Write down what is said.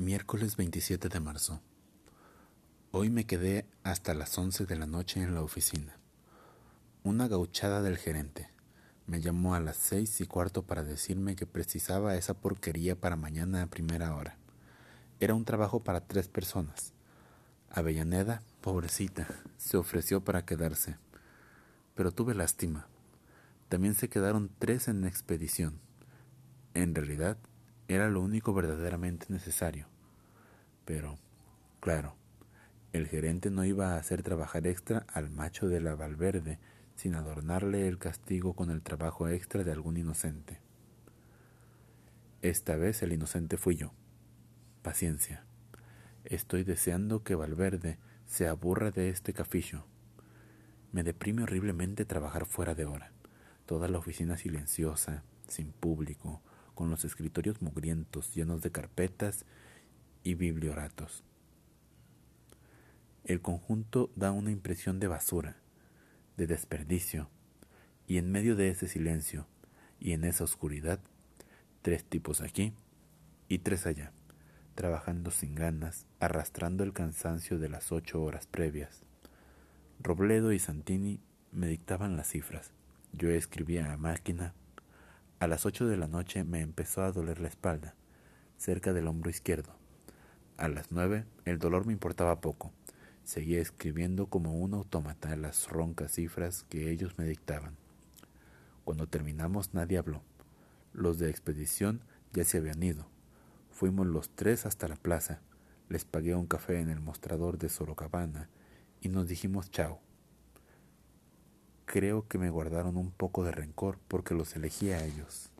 Miércoles 27 de marzo. Hoy me quedé hasta las 11 de la noche en la oficina. Una gauchada del gerente. Me llamó a las seis y cuarto para decirme que precisaba esa porquería para mañana a primera hora. Era un trabajo para tres personas. Avellaneda, pobrecita, se ofreció para quedarse. Pero tuve lástima. También se quedaron tres en expedición. En realidad, era lo único verdaderamente necesario. Pero, claro, el gerente no iba a hacer trabajar extra al macho de la Valverde sin adornarle el castigo con el trabajo extra de algún inocente. Esta vez el inocente fui yo. Paciencia. Estoy deseando que Valverde se aburra de este cafillo. Me deprime horriblemente trabajar fuera de hora. Toda la oficina silenciosa, sin público, con los escritorios mugrientos llenos de carpetas y biblioratos. El conjunto da una impresión de basura, de desperdicio, y en medio de ese silencio y en esa oscuridad, tres tipos aquí y tres allá, trabajando sin ganas, arrastrando el cansancio de las ocho horas previas. Robledo y Santini me dictaban las cifras. Yo escribía a máquina a las ocho de la noche me empezó a doler la espalda, cerca del hombro izquierdo. A las nueve el dolor me importaba poco. Seguía escribiendo como un autómata las roncas cifras que ellos me dictaban. Cuando terminamos nadie habló. Los de expedición ya se habían ido. Fuimos los tres hasta la plaza. Les pagué un café en el mostrador de Sorocabana y nos dijimos chao. Creo que me guardaron un poco de rencor porque los elegí a ellos.